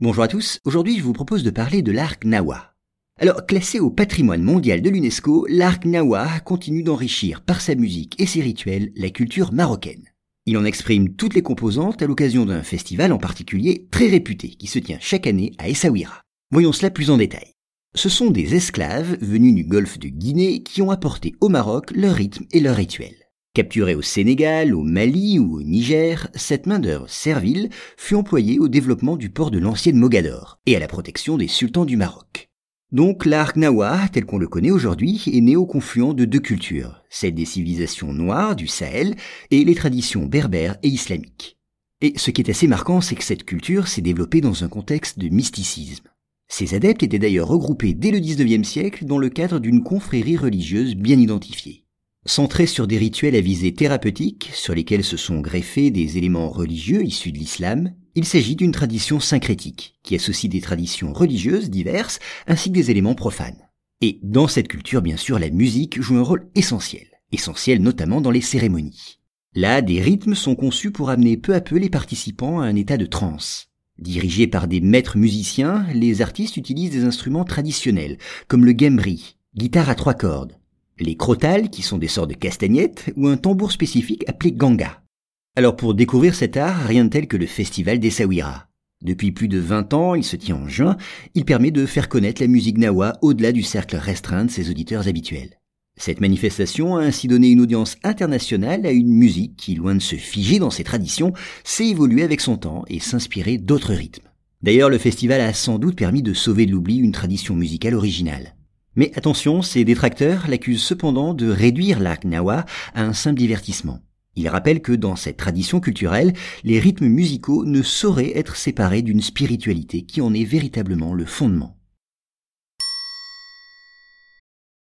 Bonjour à tous, aujourd'hui je vous propose de parler de l'arc Nawa. Alors, classé au patrimoine mondial de l'UNESCO, l'arc Nawa continue d'enrichir par sa musique et ses rituels la culture marocaine. Il en exprime toutes les composantes à l'occasion d'un festival en particulier très réputé qui se tient chaque année à Essaouira. Voyons cela plus en détail. Ce sont des esclaves venus du golfe de Guinée qui ont apporté au Maroc leur rythme et leurs rituels. Capturée au Sénégal, au Mali ou au Niger, cette main-d'œuvre servile fut employée au développement du port de l'ancienne Mogador et à la protection des sultans du Maroc. Donc l'arc Nawa, tel qu'on le connaît aujourd'hui, est né au confluent de deux cultures, celle des civilisations noires du Sahel et les traditions berbères et islamiques. Et ce qui est assez marquant, c'est que cette culture s'est développée dans un contexte de mysticisme. Ces adeptes étaient d'ailleurs regroupés dès le XIXe siècle dans le cadre d'une confrérie religieuse bien identifiée. Centré sur des rituels à visée thérapeutique, sur lesquels se sont greffés des éléments religieux issus de l'islam, il s'agit d'une tradition syncrétique, qui associe des traditions religieuses diverses ainsi que des éléments profanes. Et dans cette culture, bien sûr, la musique joue un rôle essentiel, essentiel notamment dans les cérémonies. Là, des rythmes sont conçus pour amener peu à peu les participants à un état de transe. Dirigés par des maîtres musiciens, les artistes utilisent des instruments traditionnels, comme le gambri, guitare à trois cordes, les crotales, qui sont des sortes de castagnettes, ou un tambour spécifique appelé ganga. Alors pour découvrir cet art, rien de tel que le festival des Sawira. Depuis plus de 20 ans, il se tient en juin, il permet de faire connaître la musique nawa au-delà du cercle restreint de ses auditeurs habituels. Cette manifestation a ainsi donné une audience internationale à une musique qui, loin de se figer dans ses traditions, s'est évoluer avec son temps et s'inspirer d'autres rythmes. D'ailleurs, le festival a sans doute permis de sauver de l'oubli une tradition musicale originale. Mais attention, ces détracteurs l'accusent cependant de réduire l'arc nawa à un simple divertissement. Il rappelle que dans cette tradition culturelle, les rythmes musicaux ne sauraient être séparés d'une spiritualité qui en est véritablement le fondement.